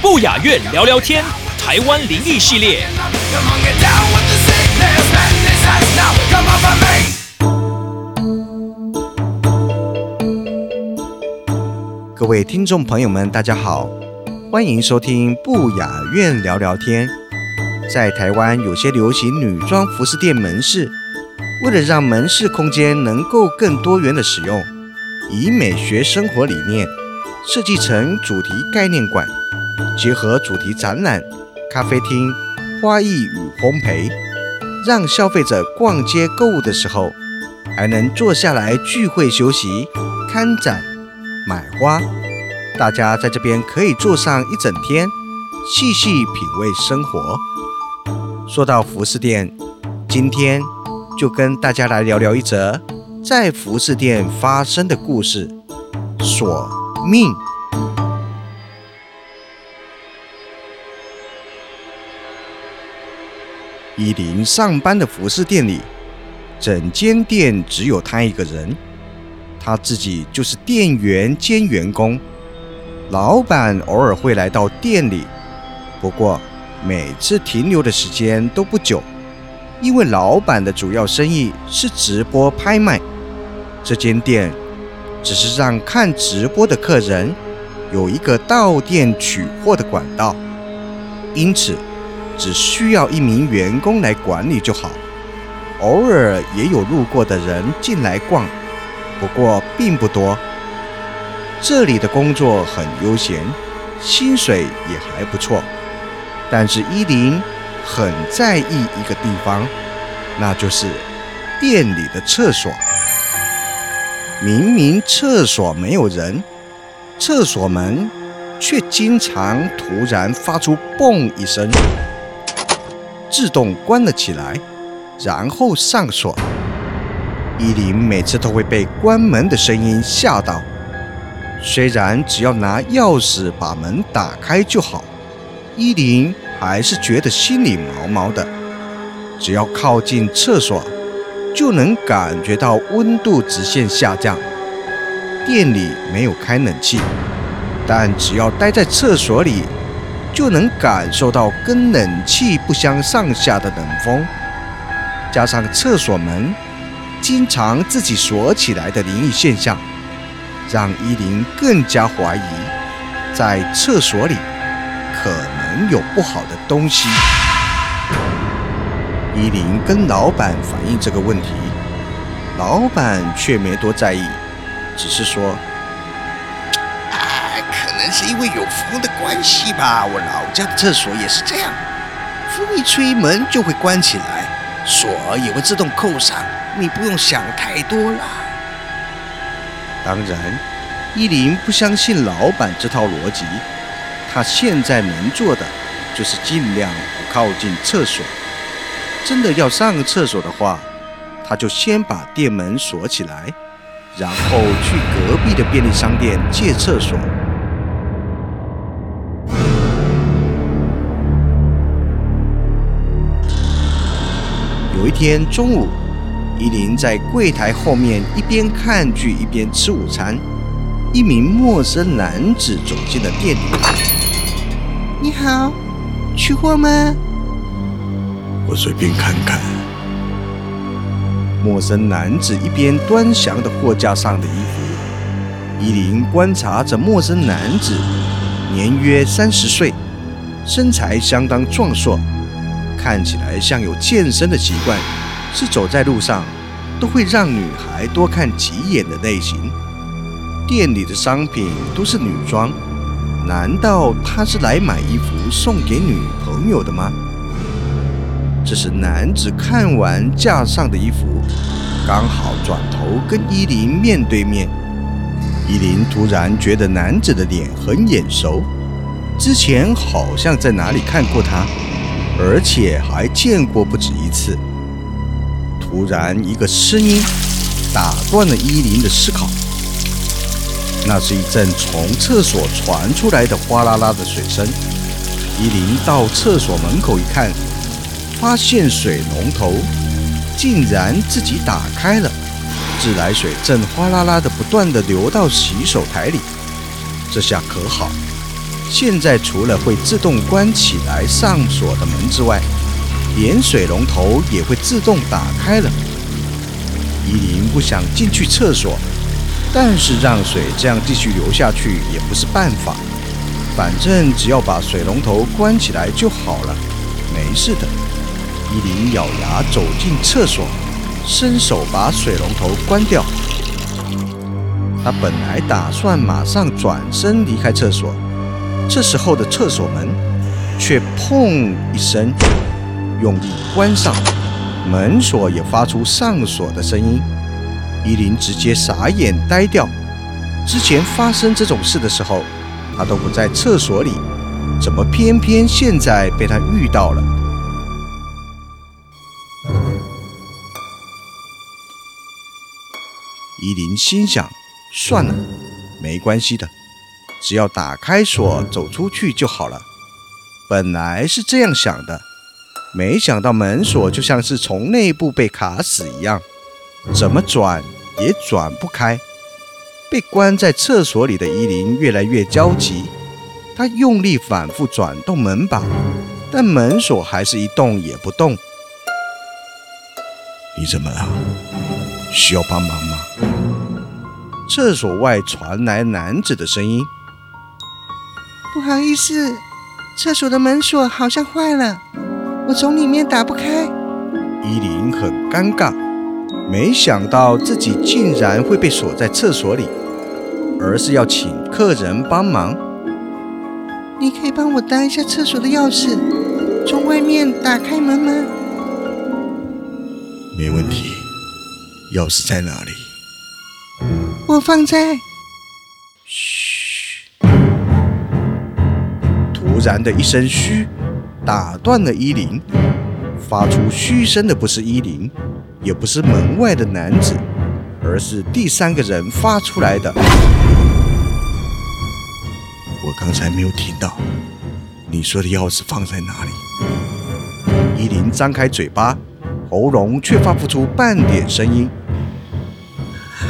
不雅院聊聊天，台湾灵异系列。各位听众朋友们，大家好，欢迎收听不雅院聊聊天。在台湾有些流行女装服饰店门市，为了让门市空间能够更多元的使用，以美学生活理念设计成主题概念馆，结合主题展览、咖啡厅、花艺与烘焙，让消费者逛街购物的时候，还能坐下来聚会休息、看展。买花，大家在这边可以坐上一整天，细细品味生活。说到服饰店，今天就跟大家来聊聊一则在服饰店发生的故事——索命。依林上班的服饰店里，整间店只有他一个人。他自己就是店员兼员工，老板偶尔会来到店里，不过每次停留的时间都不久，因为老板的主要生意是直播拍卖，这间店只是让看直播的客人有一个到店取货的管道，因此只需要一名员工来管理就好，偶尔也有路过的人进来逛。不过并不多。这里的工作很悠闲，薪水也还不错。但是依林很在意一个地方，那就是店里的厕所。明明厕所没有人，厕所门却经常突然发出“嘣”一声，自动关了起来，然后上锁。依林每次都会被关门的声音吓到，虽然只要拿钥匙把门打开就好，依林还是觉得心里毛毛的。只要靠近厕所，就能感觉到温度直线下降。店里没有开冷气，但只要待在厕所里，就能感受到跟冷气不相上下的冷风，加上厕所门。经常自己锁起来的灵异现象，让依林更加怀疑，在厕所里可能有不好的东西。依林跟老板反映这个问题，老板却没多在意，只是说：“啊，可能是因为有风的关系吧。我老家的厕所也是这样，风一吹门就会关起来，锁也会自动扣上。”你不用想太多啦。当然，依林不相信老板这套逻辑。他现在能做的就是尽量不靠近厕所。真的要上厕所的话，他就先把店门锁起来，然后去隔壁的便利商店借厕所。有一天中午。依林在柜台后面一边看剧一边吃午餐，一名陌生男子走进了店里。你好，取货吗？我随便看看。陌生男子一边端详着货架上的衣服，依琳观察着陌生男子，年约三十岁，身材相当壮硕，看起来像有健身的习惯。是走在路上都会让女孩多看几眼的类型。店里的商品都是女装，难道他是来买衣服送给女朋友的吗？这时男子看完架上的衣服，刚好转头跟依林面对面。依林突然觉得男子的脸很眼熟，之前好像在哪里看过他，而且还见过不止一次。突然，一个声音打断了依林的思考。那是一阵从厕所传出来的哗啦啦的水声。依林到厕所门口一看，发现水龙头竟然自己打开了，自来水正哗啦啦的不断的流到洗手台里。这下可好，现在除了会自动关起来上锁的门之外，连水龙头也会自动打开了。依林不想进去厕所，但是让水这样继续流下去也不是办法。反正只要把水龙头关起来就好了，没事的。依林咬牙走进厕所，伸手把水龙头关掉。他本来打算马上转身离开厕所，这时候的厕所门却砰一声。用力关上，门锁也发出上锁的声音。依林直接傻眼呆掉。之前发生这种事的时候，他都不在厕所里，怎么偏偏现在被他遇到了？依林心想：算了，没关系的，只要打开锁走出去就好了。本来是这样想的。没想到门锁就像是从内部被卡死一样，怎么转也转不开。被关在厕所里的依林越来越焦急，他用力反复转动门把，但门锁还是一动也不动。你怎么了？需要帮忙吗？厕所外传来男子的声音：“不好意思，厕所的门锁好像坏了。”我从里面打不开，依琳很尴尬，没想到自己竟然会被锁在厕所里，而是要请客人帮忙。你可以帮我搭一下厕所的钥匙，从外面打开门吗？没问题，钥匙在哪里？我放在……嘘！突然的一声嘘。打断了依林，发出嘘声的不是依林，也不是门外的男子，而是第三个人发出来的。我刚才没有听到，你说的钥匙放在哪里？依林张开嘴巴，喉咙却发不出半点声音。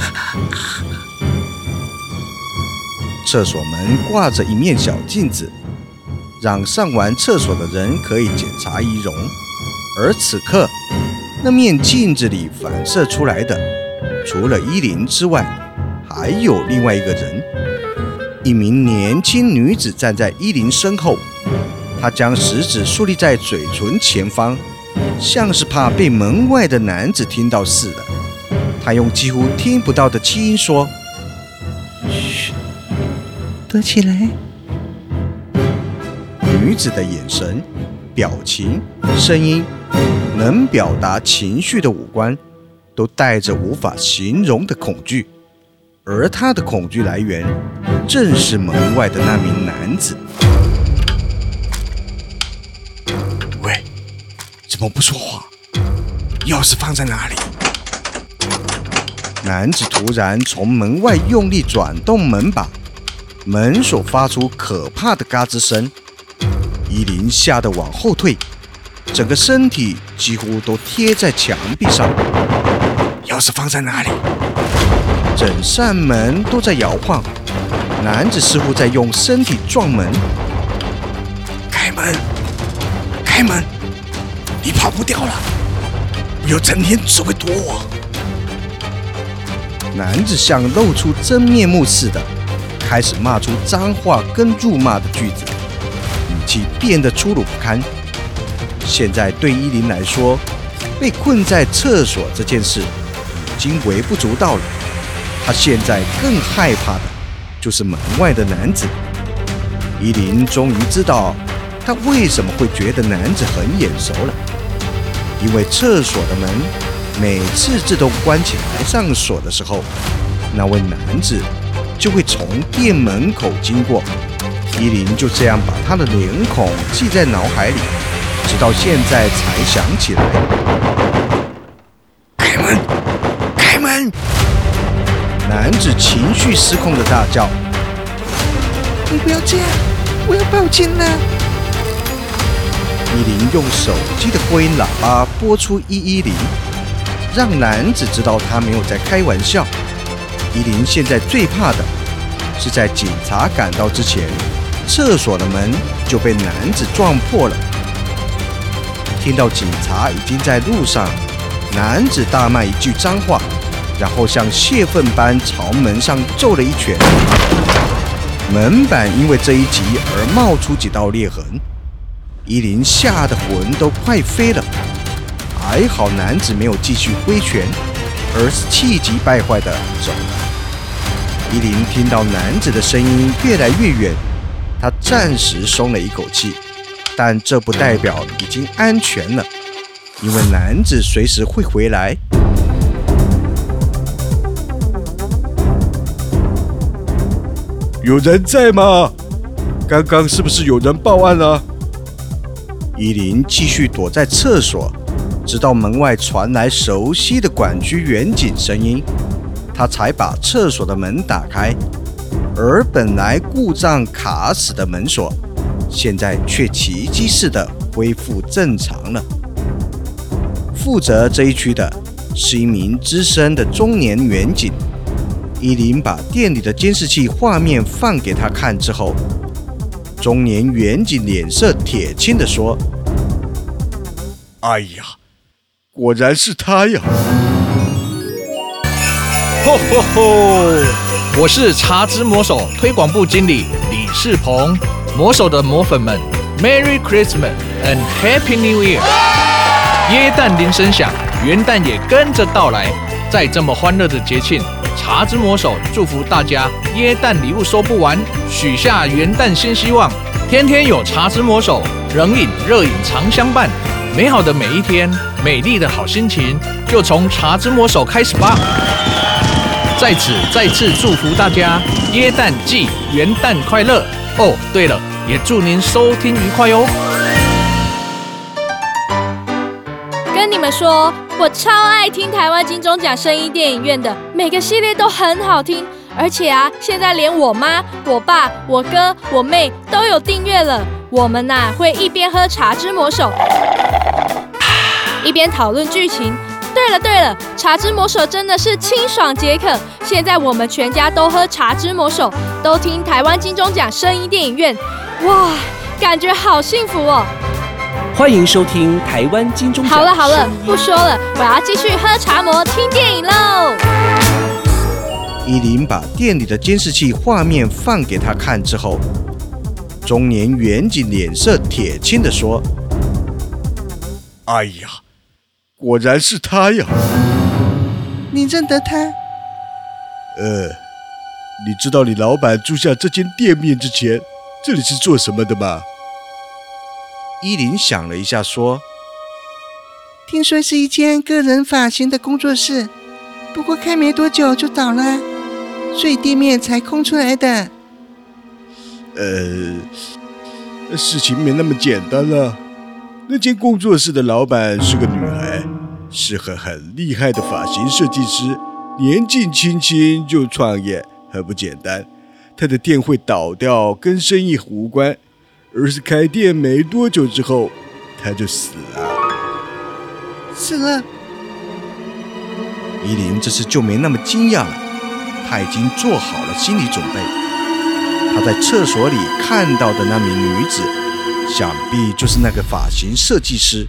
厕所门挂着一面小镜子。让上完厕所的人可以检查仪容，而此刻那面镜子里反射出来的，除了依林之外，还有另外一个人，一名年轻女子站在依林身后，她将食指竖立在嘴唇前方，像是怕被门外的男子听到似的。她用几乎听不到的气音说：“嘘，躲起来。”女子的眼神、表情、声音，能表达情绪的五官，都带着无法形容的恐惧，而她的恐惧来源，正是门外的那名男子。喂，怎么不说话？钥匙放在哪里？男子突然从门外用力转动门把，门锁发出可怕的嘎吱声。依林吓得往后退，整个身体几乎都贴在墙壁上。钥匙放在哪里？整扇门都在摇晃，男子似乎在用身体撞门。开门！开门！你跑不掉了！不要整天只会躲我。男子像露出真面目似的，开始骂出脏话跟辱骂的句子。语气变得粗鲁不堪。现在对依林来说，被困在厕所这件事已经微不足道了。他现在更害怕的就是门外的男子。依林终于知道他为什么会觉得男子很眼熟了。因为厕所的门每次自动关起来上锁的时候，那位男子就会从店门口经过。依林就这样把他的脸孔记在脑海里，直到现在才想起来。开门！开门！男子情绪失控的大叫：“你不要这样，我要报警了！”依林用手机的扩音喇叭拨出一一零，让男子知道他没有在开玩笑。依林现在最怕的是在警察赶到之前，厕所的门就被男子撞破了。听到警察已经在路上，男子大骂一句脏话，然后像泄愤般朝门上揍了一拳，门板因为这一击而冒出几道裂痕。依林吓得魂都快飞了，还好男子没有继续挥拳，而是气急败坏的走了。伊林听到男子的声音越来越远，他暂时松了一口气，但这不代表已经安全了，因为男子随时会回来。有人在吗？刚刚是不是有人报案了？伊林继续躲在厕所，直到门外传来熟悉的管区远警声音，他才把厕所的门打开。而本来故障卡死的门锁，现在却奇迹似的恢复正常了。负责这一区的是一名资深的中年远警。依林把店里的监视器画面放给他看之后。中年远景脸色铁青地说：“哎呀，果然是他呀！吼吼吼！我是茶之魔手推广部经理李世鹏。魔手的魔粉们，Merry Christmas and Happy New Year！耶诞铃声响，元旦也跟着到来。在这么欢乐的节庆。”茶之魔手祝福大家耶诞礼物收不完，许下元旦新希望，天天有茶之魔手冷饮热饮常相伴，美好的每一天，美丽的好心情就从茶之魔手开始吧。在此再次祝福大家耶诞季元旦快乐哦！对了，也祝您收听愉快哦。跟你们说。我超爱听台湾金钟奖声音电影院的每个系列都很好听，而且啊，现在连我妈、我爸、我哥、我妹都有订阅了。我们呐会一边喝茶之魔手，一边讨论剧情。对了对了，茶之魔手真的是清爽解渴。现在我们全家都喝茶之魔手，都听台湾金钟奖声音电影院，哇，感觉好幸福哦。欢迎收听台湾金钟奖好了好了，不说了，我要继续喝茶魔听电影喽。依林把店里的监视器画面放给他看之后，中年远景脸色铁青的说：“哎呀，果然是他呀！你认得他？呃，你知道你老板租下这间店面之前，这里是做什么的吗？”依林想了一下，说：“听说是一间个人发型的工作室，不过开没多久就倒了，所以店面才空出来的。”呃，事情没那么简单了。那间工作室的老板是个女孩，是个很厉害的发型设计师，年纪轻轻就创业，很不简单。她的店会倒掉，跟生意无关。而是开店没多久之后，他就死了。死了。依林这次就没那么惊讶了，她已经做好了心理准备。她在厕所里看到的那名女子，想必就是那个发型设计师。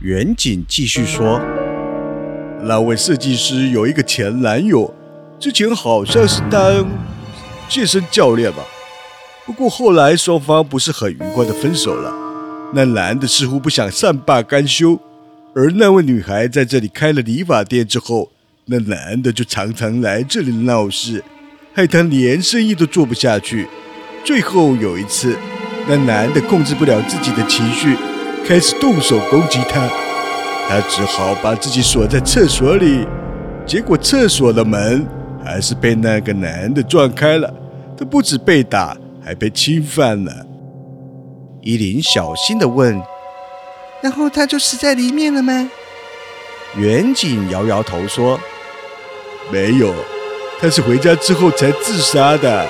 远景继续说：“那位设计师有一个前男友，之前好像是当健身教练吧。”不过后来双方不是很愉快的分手了，那男的似乎不想善罢甘休，而那位女孩在这里开了理发店之后，那男的就常常来这里闹事，害她连生意都做不下去。最后有一次，那男的控制不了自己的情绪，开始动手攻击她。他只好把自己锁在厕所里。结果厕所的门还是被那个男的撞开了，他不止被打，还被侵犯了。依琳小心地问然后他就死在里面了吗？远景，摇摇头说没有，他是回家之后才自杀的，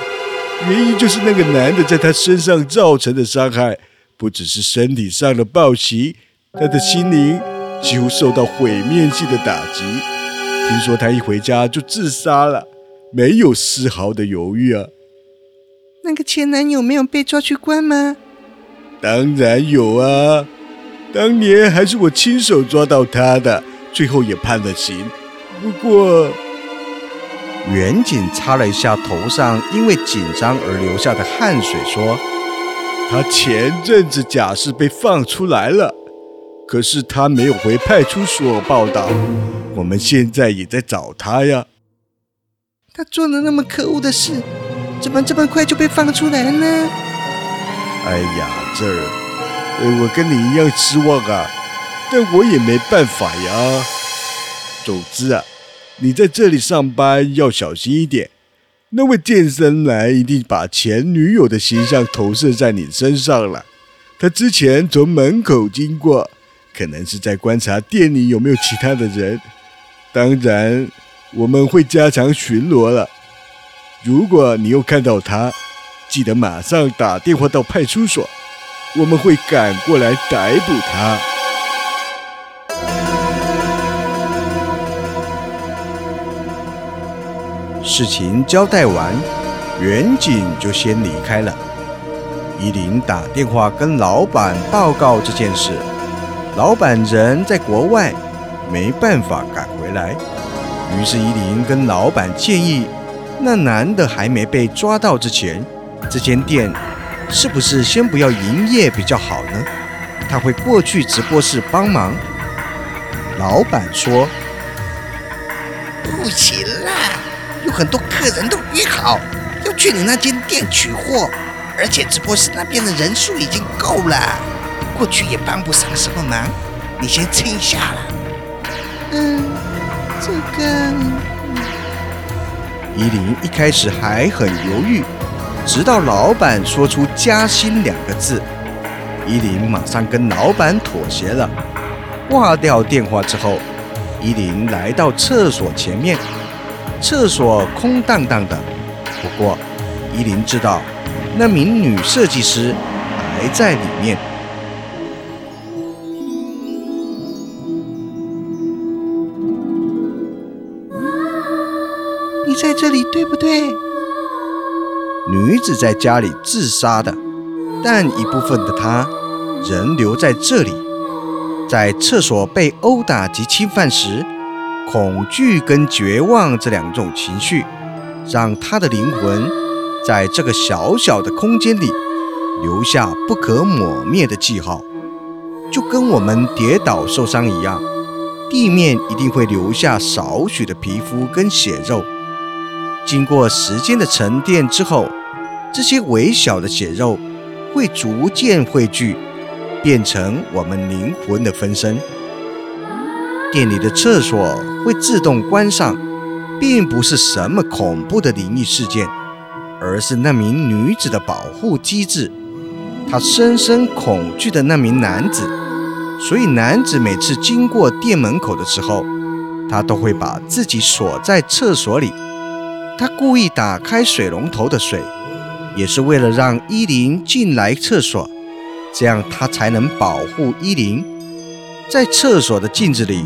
原因就是那个男的在他身上造成的伤害，不只是身体上的暴击，他的心灵几乎受到毁灭性的打击。听说他一回家就自杀了，没有丝毫的犹豫啊！那个前男友没有被抓去关吗？当然有啊，当年还是我亲手抓到他的，最后也判了刑。不过，远景擦了一下头上因为紧张而流下的汗水，说他前阵子假释被放出来了，可是他没有回派出所报道。我们现在也在找他呀。他做了那么可恶的事，怎么这么快就被放出来了呢？哎呀，这儿，呃，我跟你一样失望啊，但我也没办法呀。总之啊，你在这里上班要小心一点。那位健身男一定把前女友的形象投射在你身上了。他之前从门口经过，可能是在观察店里有没有其他的人。当然，我们会加强巡逻了。如果你又看到他，记得马上打电话到派出所，我们会赶过来逮捕他。事情交代完，远景就先离开了。依琳打电话跟老板报告这件事，老板人在国外，没办法赶回来。于是依琳跟老板建议，那男的还没被抓到之前，这间店是不是先不要营业比较好呢？他会过去直播室帮忙。老板说不行啦，有很多客人都约好要去你那间店取货，而且直播室那边的人数已经够了，过去也帮不上什么忙，你先撑一下啦。嗯，这个依琳一开始还很犹豫，直到老板说出“加薪”两个字，依琳马上跟老板妥协了。挂掉电话之后，依琳来到厕所前面，厕所空荡荡的。不过，依琳知道那名女设计师还在里面。你在这里对不对？女子在家里自杀的，但一部分的她仍留在这里。在厕所被殴打及侵犯时，恐惧跟绝望这两种情绪，让他的灵魂在这个小小的空间里留下不可抹灭的记号，就跟我们跌倒受伤一样，地面一定会留下少许的皮肤跟血肉。经过时间的沉淀之后，这些微小的血肉会逐渐汇聚，变成我们灵魂的分身。店里的厕所会自动关上，并不是什么恐怖的灵异事件，而是那名女子的保护机制。她深深恐惧的那名男子，所以男子每次经过店门口的时候，他都会把自己锁在厕所里。他故意打开水龙头的水，也是为了让依琳进来厕所，这样他才能保护依琳。在厕所的镜子里，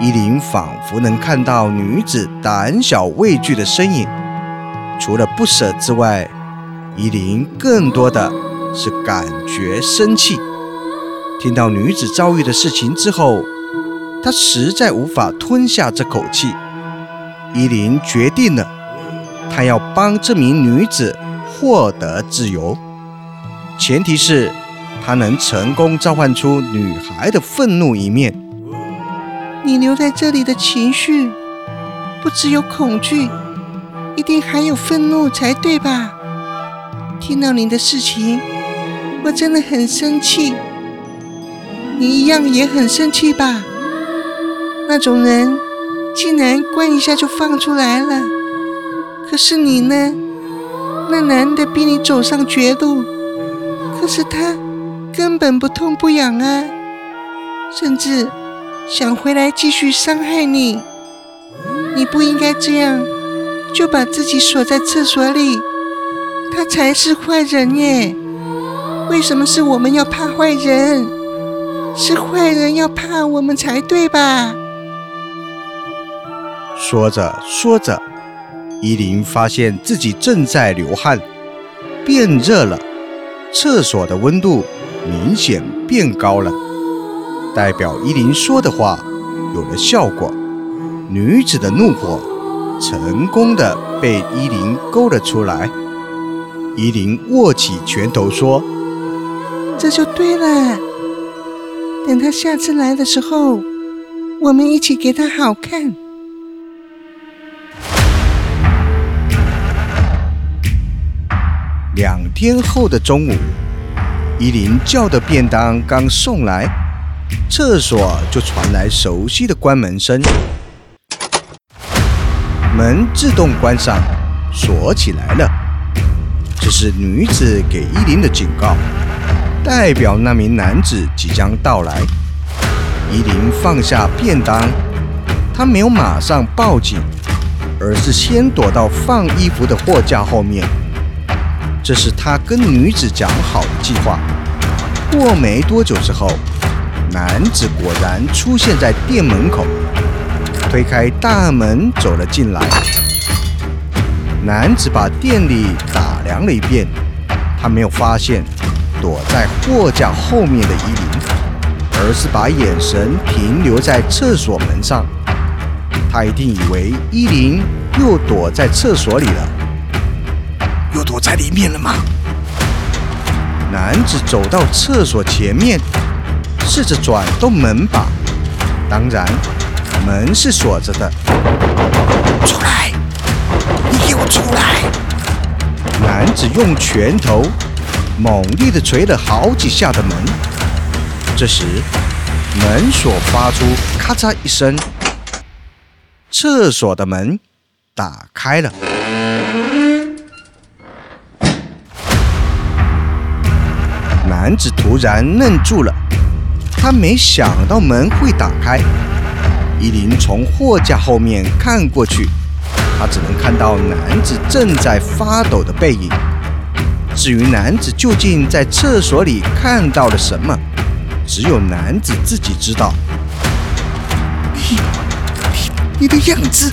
依琳仿佛能看到女子胆小畏惧的身影。除了不舍之外，依琳更多的是感觉生气。听到女子遭遇的事情之后，她实在无法吞下这口气。依琳决定了。他要帮这名女子获得自由，前提是她能成功召唤出女孩的愤怒一面。你留在这里的情绪，不只有恐惧，一定还有愤怒才对吧？听到你的事情，我真的很生气。你一样也很生气吧？那种人竟然关一下就放出来了。可是你呢？那男的逼你走上绝路，可是他根本不痛不痒啊，甚至想回来继续伤害你。你不应该这样，就把自己锁在厕所里。他才是坏人耶！为什么是我们要怕坏人？是坏人要怕我们才对吧？说着说着，依琳发现自己正在流汗，变热了，厕所的温度明显变高了，代表依琳说的话有了效果。女子的怒火成功的被依琳勾了出来。依琳握起拳头说：“这就对了。等他下次来的时候，我们一起给他好看。”两天后的中午，依琳叫的便当刚送来，厕所就传来熟悉的关门声，门自动关上，锁起来了。这是女子给依琳的警告，代表那名男子即将到来。依琳放下便当，她没有马上报警，而是先躲到放衣服的货架后面。这是她跟女子讲好的计划。过没多久之后，男子果然出现在店门口，推开大门走了进来。男子把店里打量了一遍，他没有发现躲在货架后面的依琳，而是把眼神停留在厕所门上。他一定以为依琳又躲在厕所里了，又躲在里面了吗？男子走到厕所前面，试着转动门把，当然，门是锁着的。出来！你给我出来！男子用拳头猛力的捶了好几下的门，这时门锁发出咔嚓一声，厕所的门打开了。男子突然愣住了，他没想到门会打开。依琳从货架后面看过去。他只能看到男子正在发抖的背影。至于男子究竟在厕所里看到了什么，只有男子自己知道。你、你、你的样子……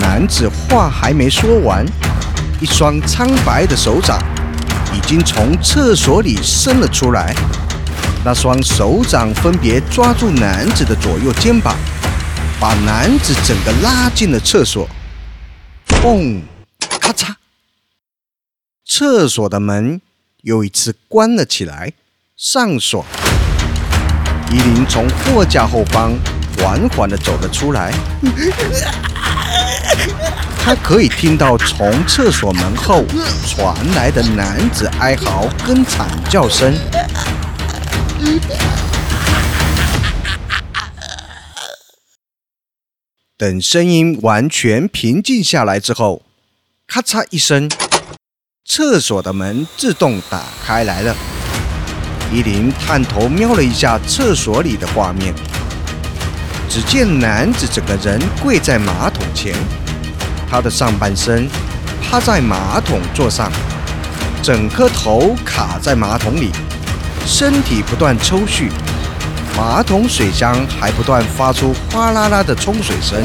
男子话还没说完，一双苍白的手掌已经从厕所里伸了出来。那双手掌分别抓住男子的左右肩膀。把男子整个拉进了厕所，嘣，咔嚓，厕所的门又一次关了起来，上锁。依琳从货架后方缓缓地走了出来，他可以听到从厕所门后传来的男子哀嚎跟惨叫声。等声音完全平静下来之后，咔嚓一声，厕所的门自动打开来了。依琳探头瞄了一下厕所里的画面，只见男子整个人跪在马桶前，他的上半身趴在马桶座上，整颗头卡在马桶里，身体不断抽搐。马桶水箱还不断发出哗啦啦的冲水声，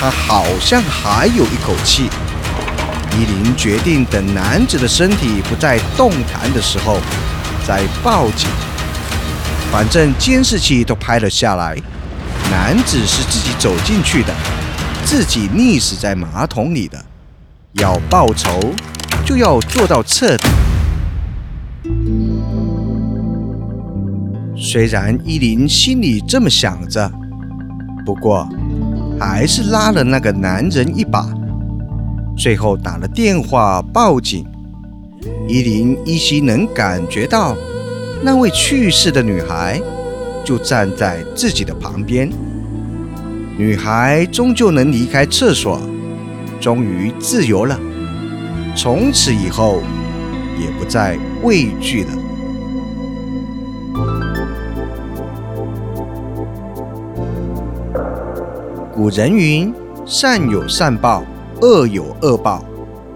他好像还有一口气。依琳决定等男子的身体不再动弹的时候再报警。反正监视器都拍了下来，男子是自己走进去的，自己溺死在马桶里的。要报仇，就要做到彻底。虽然依琳心里这么想着，不过还是拉了那个男人一把，最后打了电话报警。依林依稀能感觉到，那位去世的女孩就站在自己的旁边。女孩终究能离开厕所，终于自由了。从此以后，也不再畏惧了。古人云：“善有善报，恶有恶报，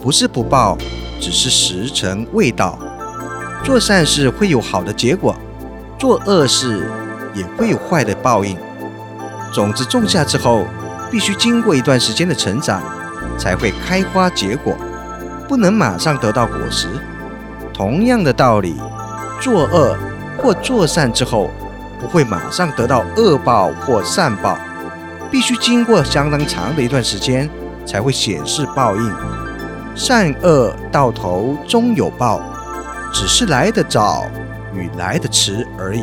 不是不报，只是时辰未到。”做善事会有好的结果，做恶事也会有坏的报应。种子种下之后，必须经过一段时间的成长，才会开花结果，不能马上得到果实。同样的道理，作恶或做善之后，不会马上得到恶报或善报，必须经过相当长的一段时间，才会显示报应。善恶到头终有报。只是来得早与来得迟而已。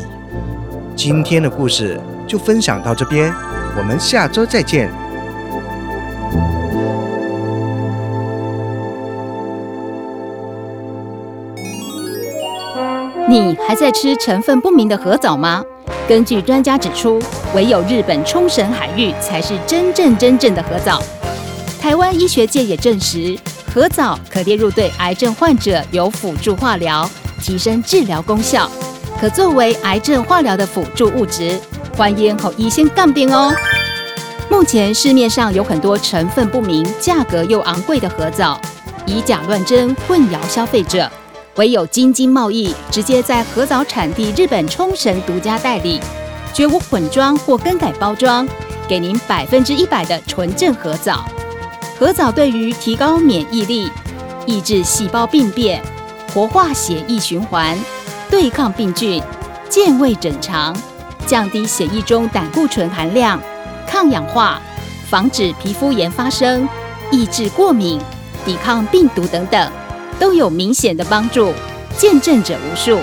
今天的故事就分享到这边，我们下周再见。你还在吃成分不明的核藻吗？根据专家指出，唯有日本冲绳海域才是真正真正的核藻。台湾医学界也证实。核藻可列入对癌症患者有辅助化疗，提升治疗功效，可作为癌症化疗的辅助物质。欢迎和医生杠边哦。目前市面上有很多成分不明、价格又昂贵的核藻，以假乱真，混淆消费者。唯有京津贸易直接在核藻产地日本冲绳独家代理，绝无混装或更改包装，给您百分之一百的纯正核藻。核藻对于提高免疫力、抑制细胞病变、活化血液循环、对抗病菌、健胃整肠、降低血液中胆固醇含量、抗氧化、防止皮肤炎发生、抑制过敏、抵抗病毒等等，都有明显的帮助，见证者无数。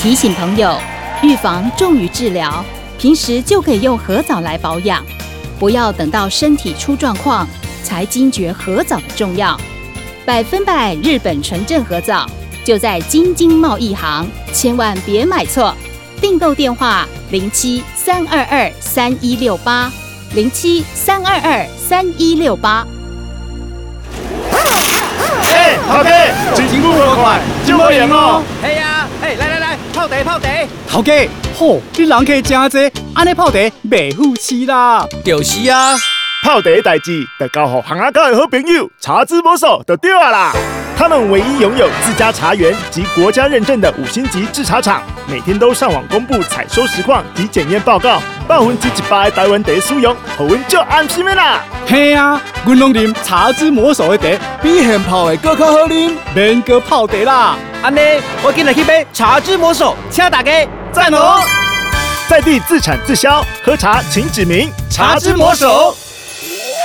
提醒朋友，预防重于治疗，平时就可以用核藻来保养。不要等到身体出状况才惊觉核藻的重要。百分百日本纯正合造就在京津贸易行，千万别买错。订购电话：零七三二二三一六八零七三二二三一六八。哎，头家，真不够快，就无用哦。系啊，哎，来来来，泡茶泡茶。头家，嚯，你人客真多，安尼泡茶袂富气啦。就是啊，泡茶代志，得交互行阿哥的好朋友茶之魔手就对啊啦。他们唯一拥有自家茶园及国家认证的五星级制茶厂，每天都上网公布采收实况及检验报告，百分之一百的台湾茶使用，好阮就安心的啦。嘿啊，阮拢啉茶之魔手的茶，比现泡的更较好啉，免搁泡茶啦。安尼，我今日去买茶之魔手，请大家赞哦！在地自产自销，喝茶请指明茶之魔手。